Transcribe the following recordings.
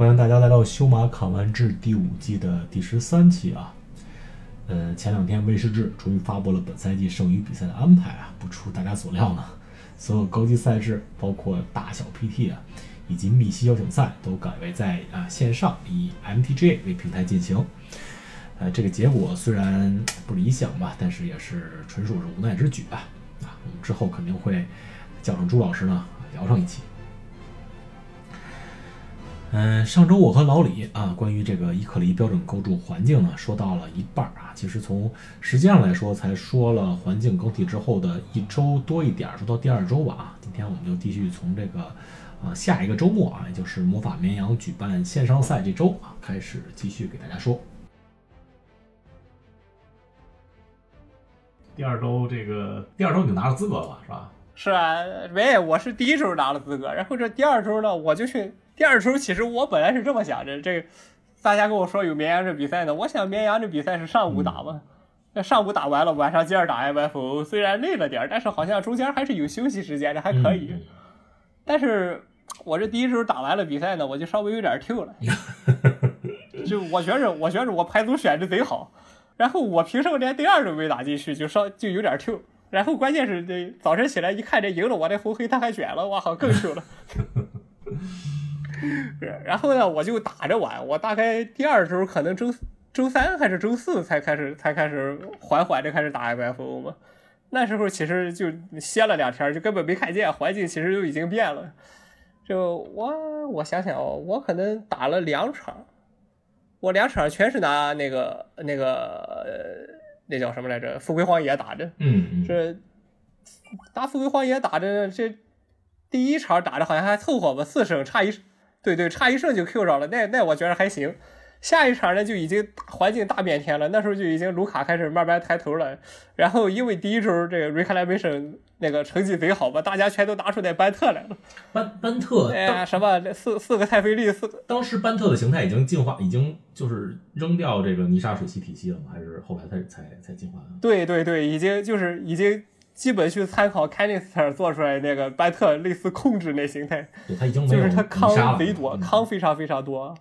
欢迎大家来到《修马砍完志》第五季的第十三期啊。呃，前两天威士治终于发布了本赛季剩余比赛的安排啊，不出大家所料呢，所有高级赛事，包括大小 PT 啊，以及密西邀请赛，都改为在啊线上以 MTG 为平台进行。呃，这个结果虽然不理想吧，但是也是纯属是无奈之举吧。啊，我们之后肯定会叫上朱老师呢聊上一期。嗯，上周我和老李啊，关于这个伊克里标准构筑环境呢，说到了一半儿啊。其实从时间上来说，才说了环境更替之后的一周多一点儿，说到第二周吧啊。今天我们就继续从这个啊下一个周末啊，也就是魔法绵羊举办线上赛这周啊，开始继续给大家说。第二周这个第二周你就拿了资格了是吧？是啊，没，我是第一周拿了资格，然后这第二周呢，我就去。第二周其实我本来是这么想着，这大家跟我说有绵羊这比赛呢，我想绵羊这比赛是上午打嘛，那上午打完了，晚上接着打 MFO，虽然累了点但是好像中间还是有休息时间的，还可以。但是我这第一周打完了比赛呢，我就稍微有点 Q 了，就我觉着我觉着我排组选的贼好，然后我凭什么连第二都没打进去，就稍就有点 Q，然后关键是这早晨起来一看这赢了我这红黑他还卷了，我靠更 Q 了。然后呢，我就打着玩。我大概第二周可能周周三还是周四才开始才开始缓缓的开始打 MFO 嘛。那时候其实就歇了两天，就根本没看见环境，其实就已经变了。就我我想想哦，我可能打了两场，我两场全是拿那个那个那叫什么来着？富贵荒野打的。嗯。这打富贵荒野打的这第一场打的好像还凑合吧，四胜差一。对对，差一胜就 Q 着了，那那我觉得还行。下一场呢就已经环境大变天了，那时候就已经卢卡开始慢慢抬头了。然后因为第一周这个 Reclamation 那个成绩贼好吧，大家全都拿出那班特来了。班班特，哎呀，什么四四个泰菲利四个。当时班特的形态已经进化，已经就是扔掉这个泥沙水系体系了吗？还是后来才才才进化的？对对对，已经就是已经。基本去参考 Canister 做出来那个班特类似控制那形态，他已经就是他康贼多，康非常非常多。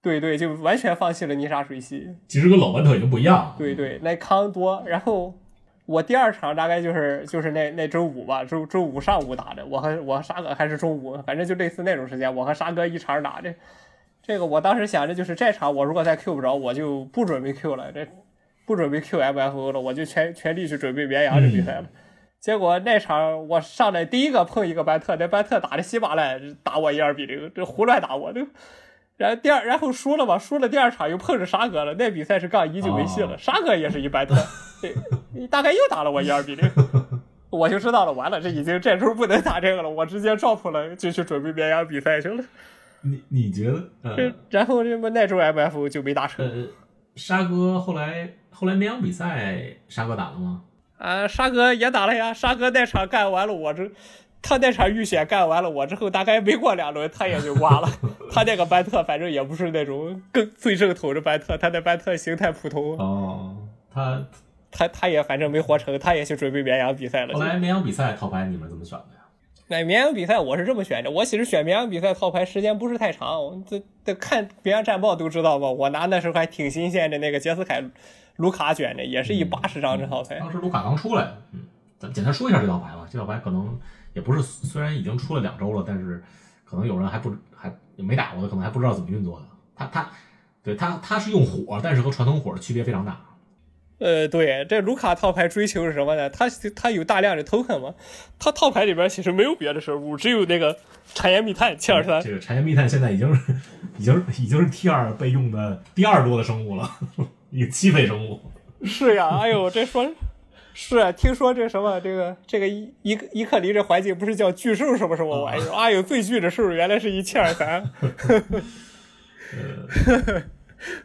对对，就完全放弃了泥沙水系。其实跟老班特已经不一样。对对，那康多。然后我第二场大概就是就是那那周五吧，周周五上午打的。我和我和沙哥还是中午，反正就类似那种时间。我和沙哥一场打的。这个我当时想着就是这场我如果再 Q 不着，我就不准备 Q 了。这。不准备 QMFO 了，我就全全力去准备绵羊这比赛了。结果那场我上来第一个碰一个班特，那班特打的稀巴烂，打我一二比零，这胡乱打我。这，然后第二，然后输了嘛，输了第二场又碰着沙哥了。那比赛是杠一就没戏了，沙哥也是一班特，对，大概又打了我一二比零，我就知道了，完了，这已经这周不能打这个了，我直接 drop 了，就去准备绵羊比赛去了。你你觉得？这然后这么那周 MF 就没打成。沙哥后来。后来绵羊比赛，沙哥打了吗？啊，沙哥也打了呀。沙哥那场干完了，我这他那场预选干完了，我之后大概没过两轮，他也就挂了。他那个班特反正也不是那种更最正统的班特，他那班特形态普通。哦，他他他也反正没活成，他也去准备绵羊比赛了。后来绵羊比赛套牌你们怎么选的呀？那绵羊比赛我是这么选的，我其实选绵羊比赛套牌时间不是太长，这这看绵羊战报都知道吧？我拿那时候还挺新鲜的那个杰斯凯。卢卡卷的也是以八十张这套牌，当时卢卡刚出来，嗯，咱简单说一下这套牌吧。这套牌可能也不是，虽然已经出了两周了，但是可能有人还不还没打过的，可能还不知道怎么运作的。他他对他他是用火，但是和传统火的区别非常大。呃，对，这卢卡套牌追求是什么呢？它它有大量的 token 嘛，它套牌里边其实没有别的生物，只有那个产业密探七二三。这个产业密探现在已经是已经已经是 T 二被用的第二多的生物了。一个七费生物，是呀，哎呦，这说，是听说这什么，这个这个伊伊伊克林这环境不是叫巨兽什么什么玩意儿？哎呦，最巨的兽原来是一七二三，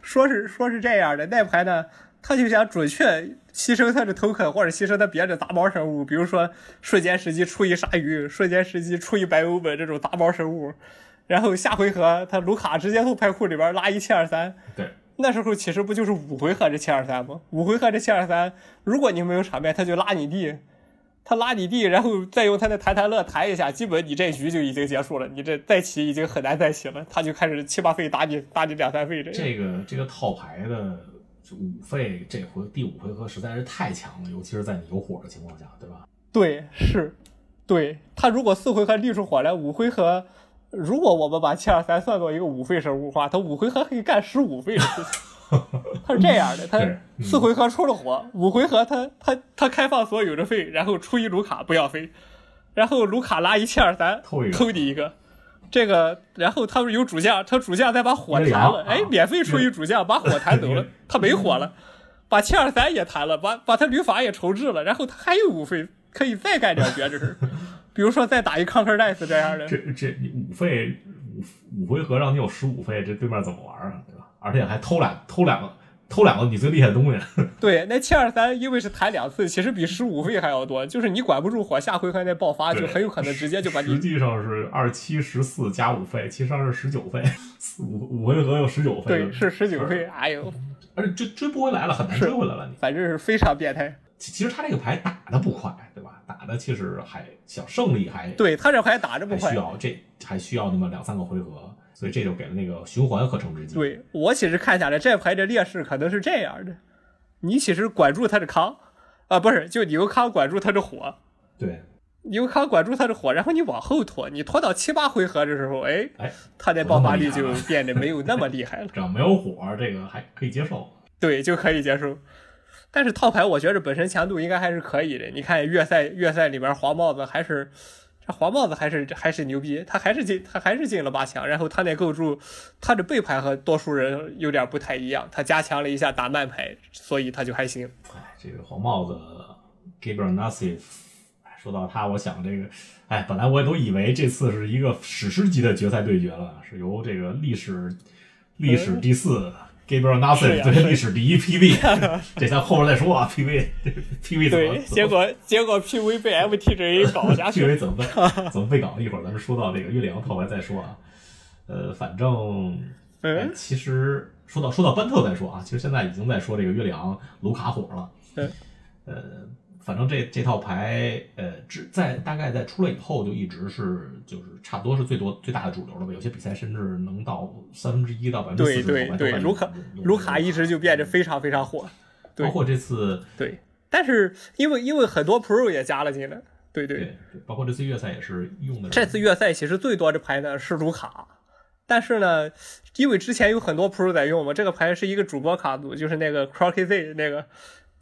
说是说是这样的，那牌呢，他就想准确牺牲他的头肯，或者牺牲他别的杂毛生物，比如说瞬间时机出一鲨鱼，瞬间时机出一白欧本这种杂毛生物，然后下回合他卢卡直接从牌库里边拉一七二三，对。那时候其实不就是五回合这七二三吗？五回合这七二三，如果你没有场面，他就拉你地，他拉你地，然后再用他的弹弹乐弹一下，基本你这局就已经结束了，你这再起已经很难再起了。他就开始七八费打你，打你两三费这。这个这个套牌的五费，这回第五回合实在是太强了，尤其是在你有火的情况下，对吧？对，是，对他如果四回合立出火来，五回合，如果我们把七二三算作一个五费生物的话，他五回合可以干十五费的事情。他是这样的，他四回合出了火，五回合他他他开放所有的费，然后出一卢卡不要费，然后卢卡拉一七二三偷你一个，这个然后他有主将，他主将再把火弹了，哎，免费出一主将把火弹走了，他没火了，把七二三也弹了，把把他旅法也重置了，然后他还有五费可以再干点别的事 比如说再打一康克戴斯这样的。这这五费五五回合让你有十五费，这对面怎么玩啊？对吧？而且还偷两偷两个偷两个你最厉害的东西。对，那七二三因为是弹两次，其实比十五费还要多。就是你管不住火，下回合那爆发就很有可能直接就把你。实际上是二七十四加五费，其实上是十九费，五五回合有十九费。对，是十九费。哎呦，而且追追不回来了，很难追回来了。你反正是非常变态。其实他这个牌打的不快，对吧？打的其实还小胜利还对他这牌打着不快，需要这还需要那么两三个回合。所以这就给了那个循环合成之机。对我其实看下来，这牌的劣势可能是这样的：你其实管住他的康，啊，不是，就你用康管住他的火。对，你用康管住他的火，然后你往后拖，你拖到七八回合的时候，哎哎，他的爆发力就变得没有那么厉害了。只要没有火，这个还可以接受。对，就可以接受。但是套牌，我觉着本身强度应该还是可以的。你看月赛，月赛里边黄帽子还是。这黄帽子还是还是牛逼，他还是进他还是进了八强，然后他那构筑，他的背牌和多数人有点不太一样，他加强了一下打慢牌，所以他就还行。哎，这个黄帽子 Gabriel Nassif，说到他，我想这个，哎，本来我也都以为这次是一个史诗级的决赛对决了，是由这个历史历史第四。Gabriel Nasser 对历史第一 PV，这咱后边再说啊。PV，PV 怎么？结果结果 PV 被 MTG 搞下 去。PV 怎么被怎么被搞？一会儿咱们说到这个月亮套牌再说啊。呃，反正，其实说到说到班特再说啊。其实现在已经在说这个月亮卢卡火了。呃。反正这这套牌，呃，只在大概在出来以后就一直是就是差不多是最多最大的主流了吧。有些比赛甚至能到三分之一到百分之四十。对对对，卢卡卢卡一直就变得非常非常火，包括这次对。但是因为因为很多 Pro 也加了进来，对对对，包括这次月赛也是用的。这次月赛其实最多的牌呢是卢卡，但是呢，因为之前有很多 Pro 在用嘛，这个牌是一个主播卡组，就是那个 Crocky Z 那个。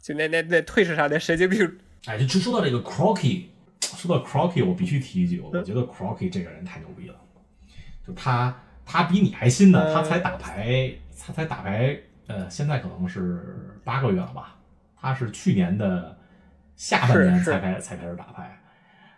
就那那那退市上的神经病，哎，就说到这个 Crocky，说到 Crocky，我必须提一句，我觉得 Crocky 这个人太牛逼了。就他，他比你还新呢，他才打牌，他才打牌，呃，现在可能是八个月了吧？他是去年的下半年才开才开始打牌，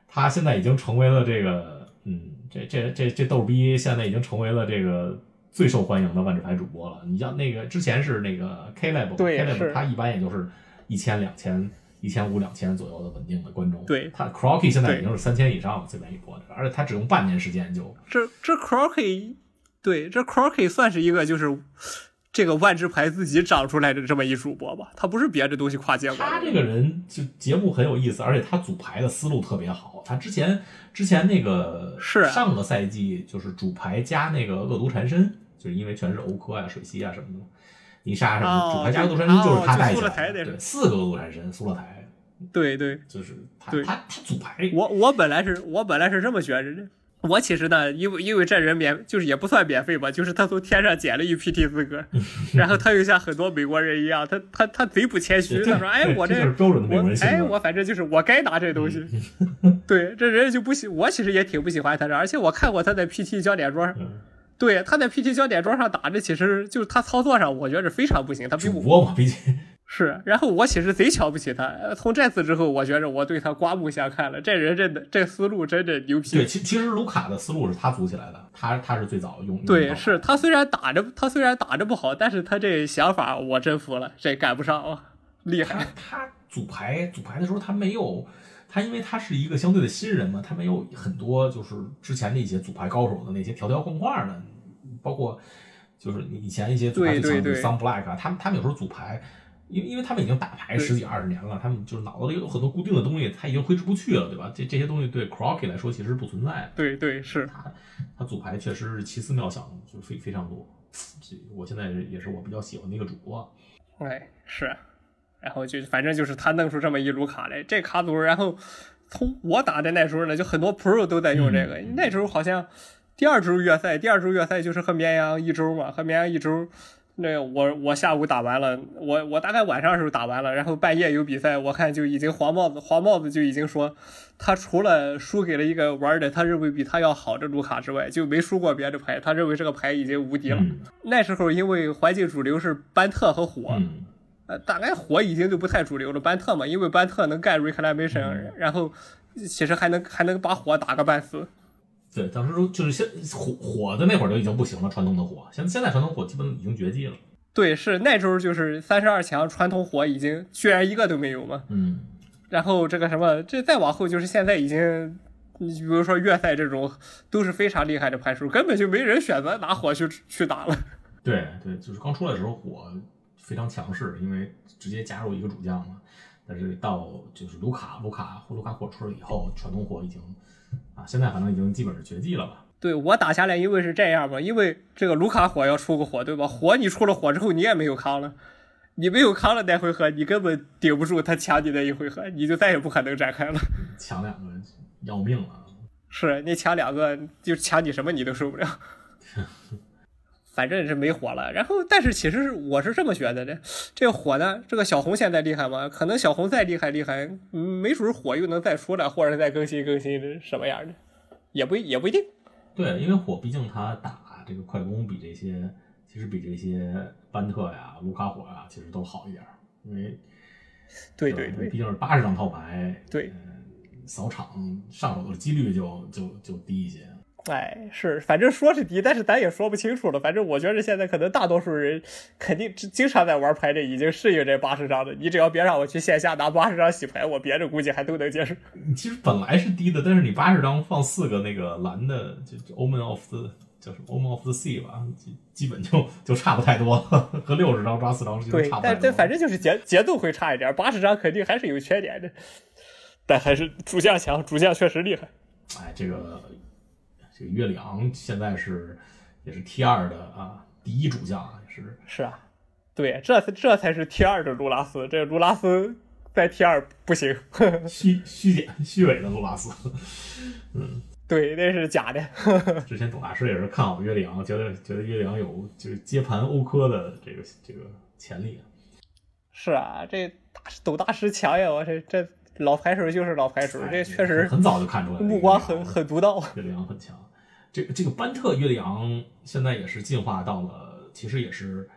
他现在已经成为了这个，嗯，这这这这逗逼，现在已经成为了这个。最受欢迎的万智牌主播了。你像那个之前是那个 K Lab，K Lab 他一般也就是。一千、两千、一千五、两千左右的稳定的观众，对他 Crocky 现在已经是三千以上了，最便一波的，而且他只用半年时间就这这 Crocky，对这 Crocky 算是一个就是这个万智牌自己长出来的这么一主播吧，他不是别的东西跨界过他这个人就节目很有意思，而且他组牌的思路特别好。他之前之前那个是上个赛季就是主牌加那个恶毒缠身，就是因为全是欧科啊、水系啊什么的。泥沙什么主牌加个杜山参就是他带起来的，对，四个杜山神苏勒台，对对，就是他他他组牌。我我本来是我本来是这么觉着的，我其实呢，因为因为这人免就是也不算免费吧，就是他从天上捡了一 PT 资格，然后他又像很多美国人一样，他他他贼不谦虚，他说哎我这我哎我反正就是我该拿这东西，对这人就不喜我其实也挺不喜欢他这，而且我看过他在 PT 焦点桌。对，他在 PT 焦点桌上打着，其实就是他操作上，我觉着非常不行。他比主播嘛，毕竟是。然后我其实贼瞧不起他。从这次之后，我觉着我对他刮目相看了。这人真的，这思路真的牛逼。对，其其实卢卡的思路是他组起来的，他他是最早用。对，是他虽然打着他虽然打着不好，但是他这想法我真服了，这赶不上啊，厉害。他组牌组牌的时候，他没有他，因为他是一个相对的新人嘛，他没有很多就是之前的一些组牌高手的那些条条框框的。包括就是以前一些组牌最强的 Sun Black 啊，他们他们有时候组牌，因为因为他们已经打牌十几二十年了，他们就是脑子里有很多固定的东西，他已经挥之不去了，对吧？这这些东西对 Crocky 来说其实不存在的。对对是，他他组牌确实是奇思妙想，就非非常多。这我现在也是我比较喜欢的一个主播。哎是，然后就反正就是他弄出这么一卢卡来，这卡组，然后从我打的那时候呢，就很多 Pro 都在用这个，那时候好像第二周月赛，第二周月赛就是和绵阳一周嘛，和绵阳一周。那我我下午打完了，我我大概晚上的时候打完了，然后半夜有比赛，我看就已经黄帽子黄帽子就已经说，他除了输给了一个玩的他认为比他要好的卢卡之外，就没输过别的牌，他认为这个牌已经无敌了。那时候因为环境主流是班特和火，呃，大概火已经就不太主流了，班特嘛，因为班特能干 reclamation，然后其实还能还能把火打个半死。对，当时就是现火火的那会儿就已经不行了，传统的火，现现在传统火基本已经绝迹了。对，是那时候就是三十二强传统火已经居然一个都没有嘛。嗯。然后这个什么，这再往后就是现在已经，你比如说粤赛这种都是非常厉害的牌手，根本就没人选择拿火去去打了。对对，就是刚出来的时候火非常强势，因为直接加入一个主将嘛。但是到就是卢卡卢卡或卢卡火出来以后，传统火已经。啊，现在可能已经基本是绝迹了吧？对我打下来，因为是这样嘛，因为这个卢卡火要出个火，对吧？火你出了火之后，你也没有康了，你没有康了那回合，你根本顶不住他抢你那一回合，你就再也不可能展开了。抢两个要命了，是你抢两个就抢你什么你都受不了。反正是没火了，然后但是其实我是这么觉得的，这火呢，这个小红现在厉害吗？可能小红再厉害厉害，没准火又能再出来，或者再更新更新的什么样的，也不也不一定。对，因为火毕竟他打这个快攻比这些，其实比这些班特呀、卢卡火呀，其实都好一点，因为对对对，毕竟是八十张套牌，对，扫场上手的几率就就就低一些。哎，是，反正说是低，但是咱也说不清楚了。反正我觉得现在可能大多数人肯定经常在玩牌的，已经适应这八十张的。你只要别让我去线下拿八十张洗牌，我别的估计还都能接受。其实本来是低的，但是你八十张放四个那个蓝的，就 Omen of the 叫什么 Omen of the Sea 吧，基基本就就差不太多了，和六十张抓四张是对，差不多但但反正就是节节奏会差一点，八十张肯定还是有缺点的，但还是主将强，主将确实厉害。哎，这个。这个月里昂现在是也是 T 二的啊，第一主将也是是啊，对，这这才是 T 二的卢拉斯，这卢拉斯在 T 二不行，虚虚假虚伪的卢拉斯，嗯，对，那是假的。之前董大师也是看好月里昂，觉得觉得月里昂有就是接盘欧科的这个这个潜力。是啊，这大董大师强呀，我这这老牌手就是老牌手，这确实很早就看出来了，目光很很独到，月里昂很强。这个这个班特约里昂现在也是进化到了，其实也是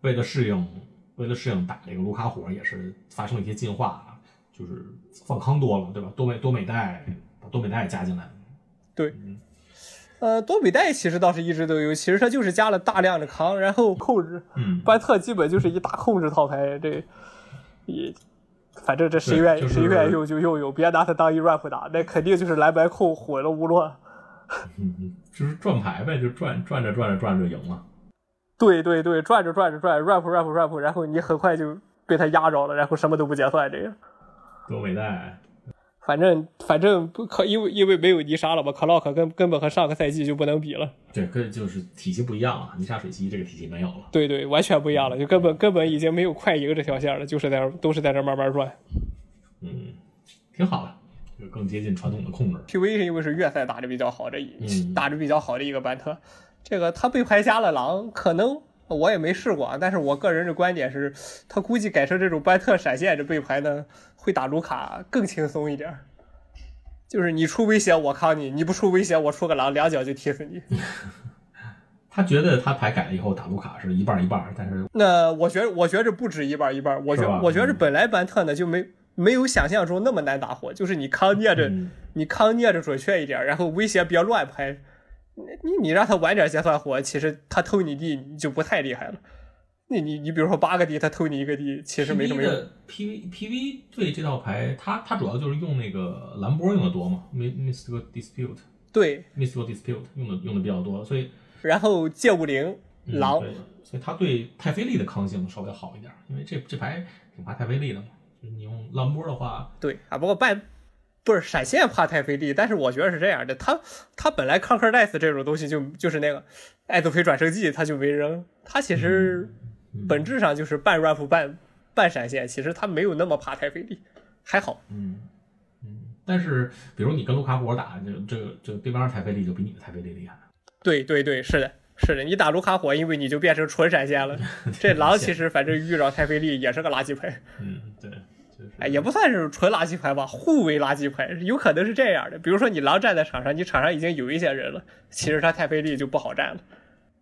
为了适应，为了适应打这个卢卡火，也是发生了一些进化，就是放康多了，对吧？多美多美代把多美代加进来，对，呃，多美代其实倒是一直都有，其实它就是加了大量的康，然后控制，嗯，班特基本就是一大控制套牌，这也反正这谁愿意谁愿意用就用用，别拿它当一 rap 打，那肯定就是蓝白控毁了无乱。嗯嗯，就是转牌呗，就转转着转着转着就赢了。对对对，转着转着转，rap rap rap，然后你很快就被他压着了，然后什么都不结算，这样多伟大！反正反正不可，因为因为没有泥沙了吧，clock 根根本和上个赛季就不能比了。对，跟就是体系不一样了，泥沙水系这个体系没有了。对对，完全不一样了，就根本根本已经没有快赢这条线了，就是在都是在这慢慢转。嗯，挺好的。就更接近传统的控制。PV 是因为是月赛打的比较好的，打的比较好的一个班特。这个他被牌加了狼，可能我也没试过，但是我个人的观点是，他估计改成这种班特闪现这背牌呢，会打卢卡更轻松一点。就是你出威胁我扛你，你不出威胁我出个狼，两脚就踢死你。他觉得他牌改了以后打卢卡是一半一半，但是那我觉得我觉着不止一半一半，我觉我觉着本来班特呢就没。没有想象中那么难打火，就是你康捏着，你康捏着准确一点，然后威胁别乱拍，你你让他晚点结算火，其实他偷你地你就不太厉害了。那你你比如说八个地，他偷你一个地，其实没什么用。P V P V 对这套牌，他他主要就是用那个蓝波用的多嘛，Mystical Dispute。对，Mystical Dispute 用的用的比较多，所以然后借物灵，狼，所以他对太妃利的抗性稍微好一点，因为这这牌挺怕太妃利的嘛。就你用兰波的话，对啊，不过半不是闪现怕太费力，但是我觉得是这样的，他他本来康克戴斯这种东西就就是那个艾泽菲转生技，他就没扔，他其实本质上就是半 rap 半半闪现，其实他没有那么怕太费力，还好。嗯嗯，但是比如你跟卢卡库尔打，这这个这个对方的太费力就比你的太费力厉害。对对对，是的，是的，你打卢卡火，因为你就变成纯闪现了。这狼其实反正遇着太妃利也是个垃圾牌。嗯，对，哎，也不算是纯垃圾牌吧，互为垃圾牌，有可能是这样的。比如说你狼站在场上，你场上已经有一些人了，其实他太妃利就不好站了。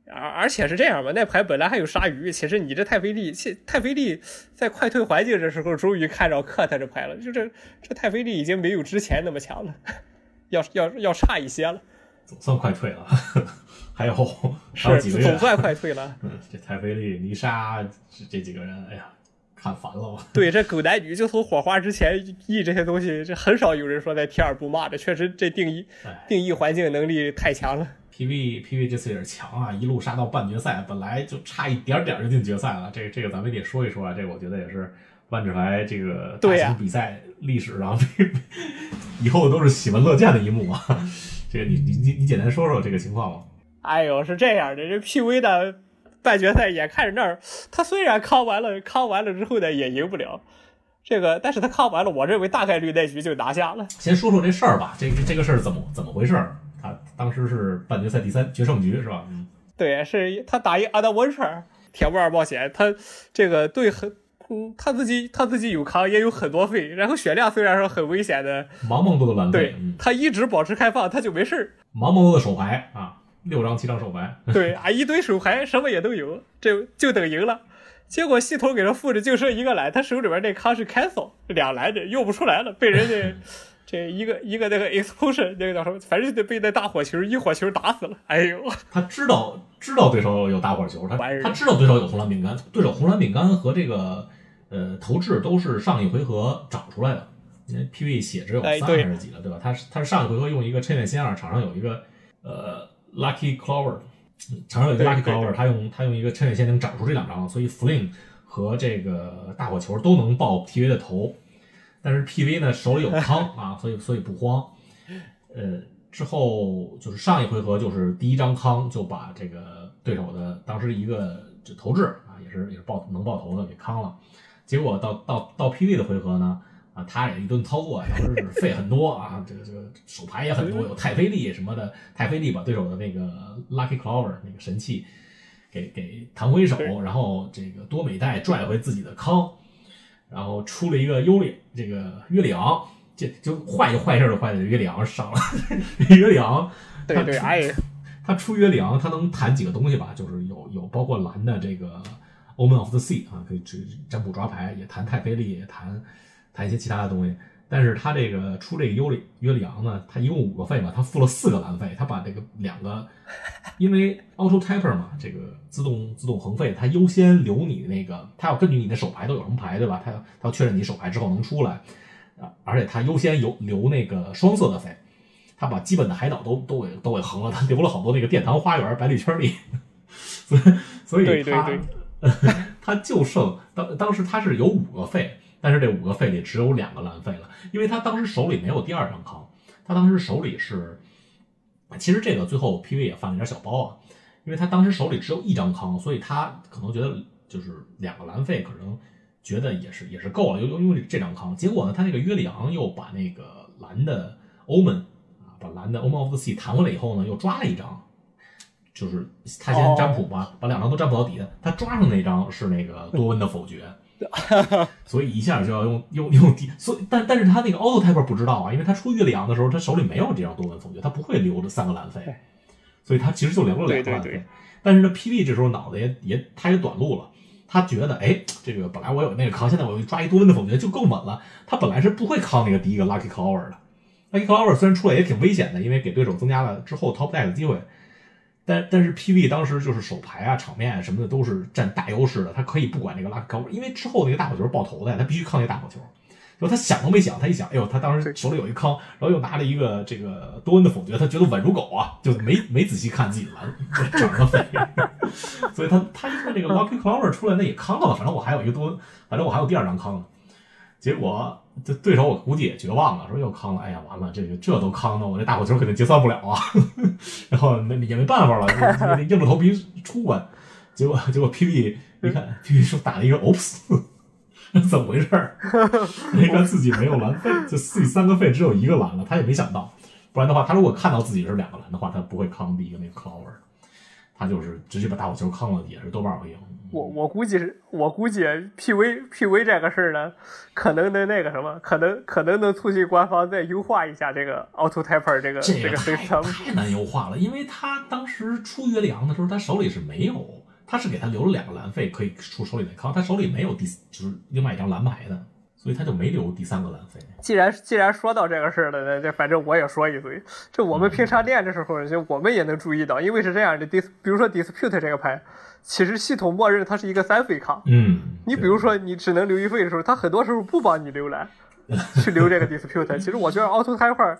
而而且是这样吧，那牌本来还有鲨鱼，其实你这太妃利，太妃利在快退环境的时候，终于看着克他这牌了，就这这太妃利已经没有之前那么强了，要要要差一些了。总算快退了，还有 还有几个月，总算快退了。嗯，这太菲利、泥沙这这几个人，哎呀，看烦了。对，这狗男女就从火花之前译这些东西，这很少有人说在 T 二不骂的，确实这定义定义环境能力太强了。PV PV 这次也是强啊，一路杀到半决赛，本来就差一点点就进决赛了。这个这个咱们得说一说啊，这个我觉得也是万智牌这个大型比赛历史上以后都是喜闻乐见的一幕啊。这个你你你你简单说说这个情况吧。哎呦，是这样的，这 PV 的半决赛眼看着那儿，他虽然康完了，康完了之后呢也赢不了。这个，但是他康完了，我认为大概率那局就拿下了。先说说这事儿吧，这个这个事儿怎么怎么回事？他当时是半决赛第三决胜局是吧？嗯，对，是他打一阿德温彻铁木尔冒险，他这个对很。嗯，他自己他自己有康，也有很多费，然后血量虽然说很危险的，茫茫多的蓝费，他一直保持开放，他就没事茫茫多的手牌啊，六张七张手牌，对啊，一堆手牌，什么也都有，这就等赢了。结果系统给他复制就剩一个蓝，他手里边那康是 cancel，两蓝的用不出来了，被人家 这一个一个那个 explosion 那个叫什么，反正就被那大火球一火球打死了。哎呦，他知道知道对手有大火球，他他知道对手有红蓝饼干，对手红蓝饼干和这个。呃，投掷都是上一回合长出来的，因为 PV 血只有三还是几了，对吧？他是他是上一回合用一个趁月仙二，场上有一个呃 Lucky Clover，场上有一个 Lucky Clover，他用他用一个趁水仙能长出这两张，所以 Fling 和这个大火球都能爆 PV 的头，但是 PV 呢手里有 康啊，所以所以不慌。呃，之后就是上一回合就是第一张康就把这个对手的当时一个就投掷啊，也是也是爆能爆头的给康了。结果到到到 PV 的回合呢，啊，他也一顿操作，当时是费很多啊，这个这个手牌也很多，有太妃利什么的，太妃利把对手的那个 Lucky Clover 那个神器给给弹回手，然后这个多美代拽回自己的康，然后出了一个优劣，这个约里昂，这就坏就坏事就坏在约里昂上了，约里昂，对对，哎，他出约里昂，他能弹几个东西吧？就是有有包括蓝的这个。Omen of the Sea 啊，可以占占卜抓牌，也弹太妃利，也谈谈一些其他的东西。但是他这个出这个尤里约里昂呢，他一共五个费嘛，他付了四个蓝费，他把这个两个，因为 Auto Taper 嘛，这个自动自动横费，他优先留你那个，他要根据你的手牌都有什么牌，对吧？他要他要确认你手牌之后能出来啊，而且他优先有留那个双色的费，他把基本的海岛都都给都给横了，他留了好多那个殿堂花园白绿圈里，所以所以他。他就剩当当时他是有五个费，但是这五个费里只有两个蓝费了，因为他当时手里没有第二张康，他当时手里是，其实这个最后 PV 也犯了点小包啊，因为他当时手里只有一张康，所以他可能觉得就是两个蓝费可能觉得也是也是够了，又又用这张康，结果呢，他那个约里昂又把那个蓝的欧门啊，把蓝的 Omen of the Sea 弹回来以后呢，又抓了一张。就是他先占卜嘛，把两张都占卜到底的，他抓上那张是那个多温的否决，所以一下就要用用用底，所以但但是他那个 auto type 不知道啊，因为他出月亮的时候，他手里没有这张多门否决，他不会留着三个蓝费，所以他其实就留了两个蓝费。但是呢，PB 这时候脑子也也他也短路了，他觉得哎，这个本来我有那个康，现在我又抓一多温的否决就更稳了。他本来是不会康那个第一个 lucky clover 的，lucky clover 虽然出来也挺危险的，因为给对手增加了之后 top deck 的机会。但但是 PV 当时就是手牌啊、场面啊什么的都是占大优势的，他可以不管那个拉高，因为之后那个大火球爆头的，他必须抗那个大火球，然后他想都没想，他一想，哎呦，他当时手里有一康，然后又拿了一个这个多恩的否决，他觉得稳如狗啊，就没没仔细看自己蓝整个肺，所以他他一看这个 Lucky Clover 出来，那也康了吧？反正我还有一个多，反正我还有第二张康呢。结果这对手我估计也绝望了，说又康了，哎呀，完了，这个这都康的，我这大火球肯定结算不了啊。然后没也没办法了，硬着头皮出关。结果结果 PB 一看，PB 说打了一个 Oops。怎么回事儿？那个自己没有蓝费，就自己三个费只有一个蓝了，他也没想到。不然的话，他如果看到自己是两个蓝的话，他不会康第一个那个 Clover，他就是直接把大火球坑了，也是多半会赢。我我估计是，我估计 PV PV 这个事儿呢，可能能那个什么，可能可能能促进官方再优化一下这个 Auto Typer 这个这个 system。太难优化了，因为他当时出约里昂的时候，他手里是没有。他是给他留了两个蓝费可以出手里的康，他手里没有第就是另外一张蓝牌的，所以他就没留第三个蓝费。既然既然说到这个事儿了，那这反正我也说一嘴。这我们平常练的时候，就我们也能注意到，因为是这样的，dis 比如说 dispute 这个牌，其实系统默认它是一个三费卡。嗯。你比如说你只能留一费的时候，它很多时候不帮你留蓝，去留这个 dispute。其实我觉得 auto typer。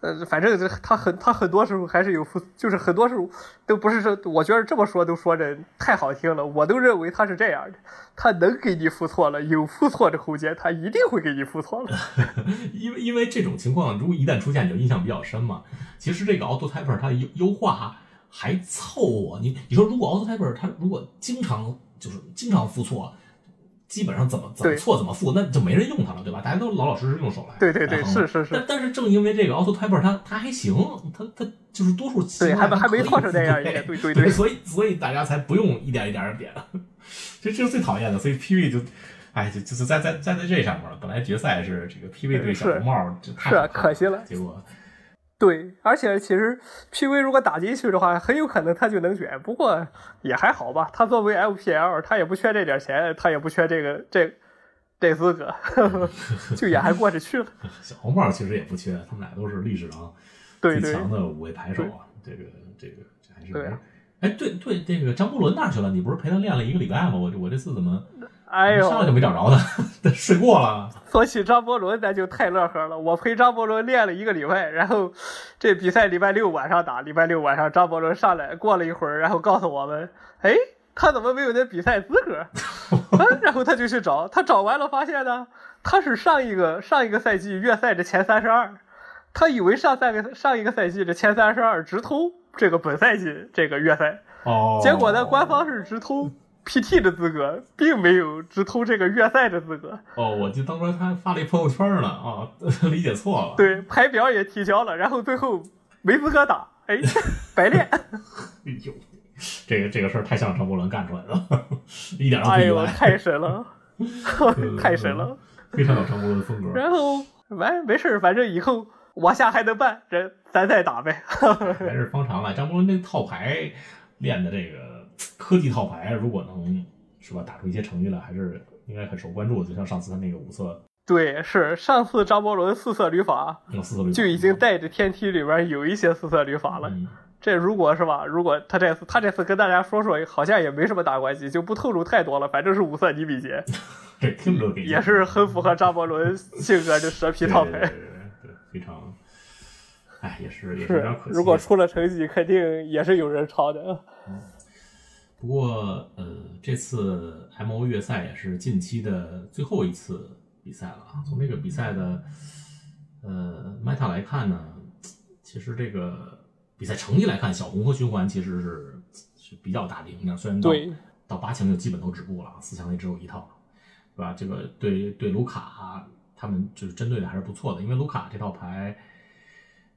呃，反正他很他很多时候还是有负，就是很多时候都不是说，我觉得这么说都说着太好听了，我都认为他是这样的，他能给你付错了，有付错的空间，他一定会给你付错了。因为因为这种情况，如果一旦出现，就印象比较深嘛。其实这个 Auto Typer 它优优化还凑合，你你说如果 Auto Typer 它如果经常就是经常付错。基本上怎么怎么错怎么复，那就没人用它了，对吧？大家都老老实实用手来。对对对，是是是。但但是正因为这个 Auto Typer 它它还行，它它就是多数对还还没错成这样，对对对，所以所以大家才不用一点一点的点，这这是最讨厌的。所以 PV 就，哎，就就是在在在在这上面了。本来决赛是这个 PV 对小红帽，是可惜了，结果。对，而且其实 PV 如果打进去的话，很有可能他就能卷。不过也还好吧，他作为 FPL，他也不缺这点钱，他也不缺这个这这资格，就也还过得去了。小红帽其实也不缺，他们俩都是历史上最强的五位牌手啊。这个这个这还是对。哎，对对，这个张伯伦哪去了？你不是陪他练了一个礼拜吗？我我这次怎么？哎呦，上来就没找着他，睡过了。说起张伯伦，咱就太乐呵了。我陪张伯伦练了一个礼拜，然后这比赛礼拜六晚上打，礼拜六晚上张伯伦上来，过了一会儿，然后告诉我们，哎，他怎么没有那比赛资格？然后他就去找，他找完了发现呢，他是上一个上一个赛季月赛的前三十二，他以为上三个上一个赛季的前三十二直通这个本赛季这个月赛，哦，结果呢，官方是直通。PT 的资格并没有直通这个月赛的资格哦，我就当时他发了一朋友圈呢啊，理解错了。对，排表也提交了，然后最后没资格打，哎，白练。哎呦，这个这个事儿太像张伯伦干出来的，一点都不意外。太神了，太神了，非常有张伯伦的风格。然后完没事反正以后往下还能办，咱咱再打呗。没事方长了，张伯伦那套牌练的这个。科技套牌如果能是吧打出一些成绩来，还是应该很受关注的。就像上次他那个五色，对，是上次张伯伦四色旅法，四色旅就已经带着天梯里边有一些四色旅法了。这如果是吧，如果他这次他这次跟大家说说，好像也没什么大关系，就不透露太多了。反正是五色尼比杰，这听着 也是很符合张伯伦性格的蛇皮套牌，对，非常，哎，也是也是有点可惜。如果出了成绩，肯定也是有人抄的。不过，呃，这次 M O 月赛也是近期的最后一次比赛了啊。从这个比赛的呃 meta 来看呢，其实这个比赛成绩来看，小红和循环其实是是比较大的赢面。虽然到到八强就基本都止步了，四强也只有一套，对吧？这个对对卢卡他们就是针对的还是不错的，因为卢卡这套牌，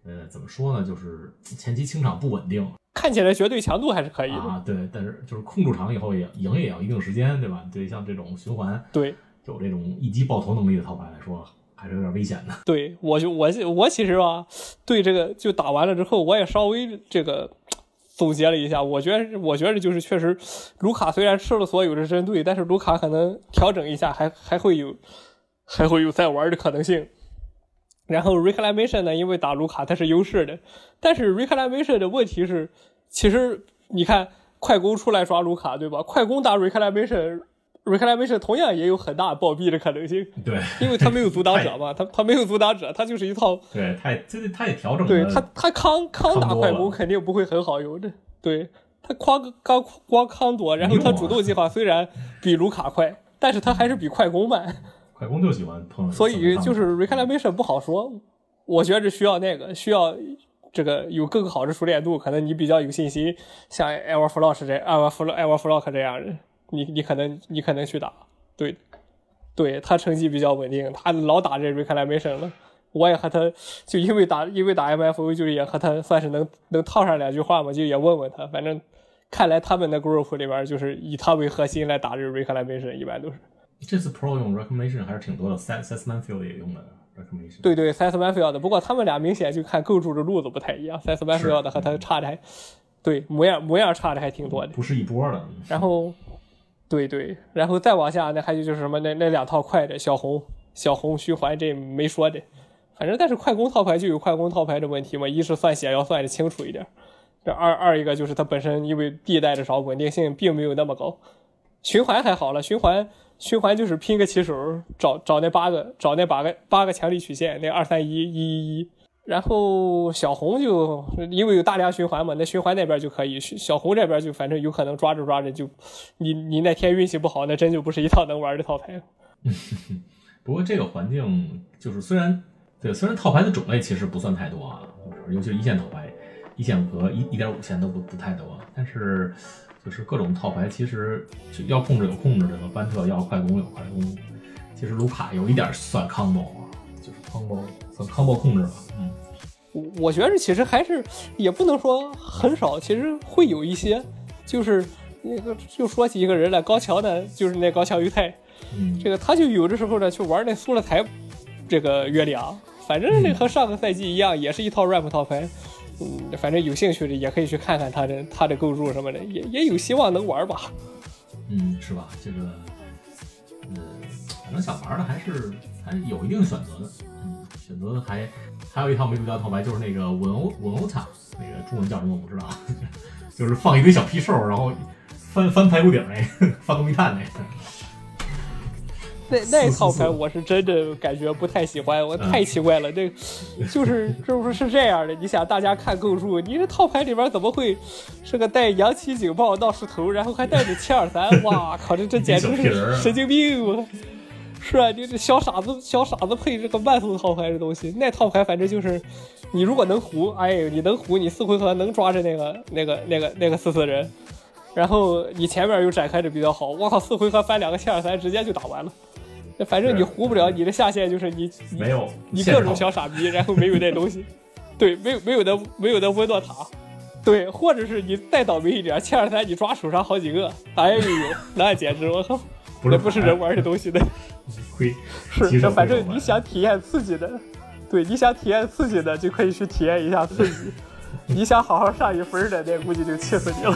呃，怎么说呢，就是前期清场不稳定。看起来绝对强度还是可以的啊，对，但是就是控住场以后也赢也要一定时间，对吧？对，像这种循环，对，有这种一击爆头能力的套牌来说，还是有点危险的。对我就我我其实吧，对这个就打完了之后，我也稍微这个总结了一下，我觉得我觉得就是确实，卢卡虽然吃了所有的针对，但是卢卡可能调整一下，还还会有还会有再玩的可能性。然后 reclamation 呢，因为打卢卡它是优势的，但是 reclamation 的问题是，其实你看快攻出来抓卢卡，对吧？快攻打 reclamation，Reclamation 同样也有很大暴毙的可能性，对，因为他没有阻挡者嘛，他他没有阻挡者，他就是一套，对，他也这他也调整，对他他康康打快攻肯定不会很好用的，对他光刚光康多，然后他主动计划虽然比卢卡快，但是他还是比快攻慢，快攻就喜欢碰，所以就是 Reclamation 不好说，我觉着需要那个需要。这个有更好的熟练度，可能你比较有信心，像 Ever Flock 这 Ever Flock Ever Flock 这样的，你你可能你可能去打，对，对他成绩比较稳定，他老打这 reclamation 了。我也和他就因为打因为打 MFO 就也和他算是能能套上两句话嘛，就也问问他。反正看来他们的 group 里边就是以他为核心来打这 reclamation，一般都是。这次 Pro 用 recommendation 还是挺多的 s e s s Manfield 也用了 recommendation，对对 s e s Manfield，不过他们俩明显就看构筑的路子不太一样 s e s Manfield 和他差的还对模样模样差的还挺多的。不是一波的。然后，对对，然后再往下，那还有就是什么那那两套快的小红、小红虚环，这没说的。反正但是快攻套牌就有快攻套牌的问题嘛，一是算血要算的清楚一点，这二二一个就是它本身因为地带的少，稳定性并没有那么高。循环还好了，循环循环就是拼个起手，找找那八个找那八个八个强力曲线，那二三一一一一。然后小红就因为有大量循环嘛，那循环那边就可以，小红这边就反正有可能抓着抓着就，你你那天运气不好，那真就不是一套能玩的套牌。不过这个环境就是虽然对，虽然套牌的种类其实不算太多啊，尤其是一线套牌，一线和一一点五线都不不太多，但是就是各种套牌其实就要控制有控制的，班特要快攻有快攻，其实卢卡有一点算 combo 啊，就是 combo 算 combo 控制吧，嗯。我我觉得其实还是也不能说很少，其实会有一些，就是那个就说起一个人来，高桥呢，就是那高桥裕太，嗯，这个他就有的时候呢去玩那苏勒台这个月亮，反正那和上个赛季一样，也是一套 rap 套牌。嗯，反正有兴趣的也可以去看看他的他的构筑什么的，也也有希望能玩吧。嗯，是吧？这个，嗯，反正想玩的还是还是有一定选择的。嗯，选择的还还有一套没独家套牌，就是那个文欧文欧塔，那个中文叫什么我不知道，就是放一堆小屁兽，然后翻翻排骨顶那个，翻东一探那个。那 那套牌我是真的感觉不太喜欢，我太奇怪了。这就是这不是这样的？你想大家看构筑，你这套牌里边怎么会是个带扬起警报闹石头，然后还带着七二三？哇靠，这这简直 是神经病！我是啊，你这小傻子小傻子配这个慢速套牌这东西，那套牌反正就是你如果能胡，哎，你能胡，你四回合能抓着那个那个那个那个四四人，然后你前面又展开的比较好，我靠，四回合翻两个七二三，直接就打完了。反正你糊不了，你的下限就是你你没有你各种小傻逼，然后没有那东西，对，没有没有的没有的温诺塔，对，或者是你再倒霉一点，七二三你抓手上好几个，哎呦，那简直我靠，那不是人玩的东西的，亏是，这反正你想体验刺激的，对，你想体验刺激的就可以去体验一下刺激，你想好好上一分的，那估计就气死你了。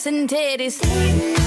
ass and titties.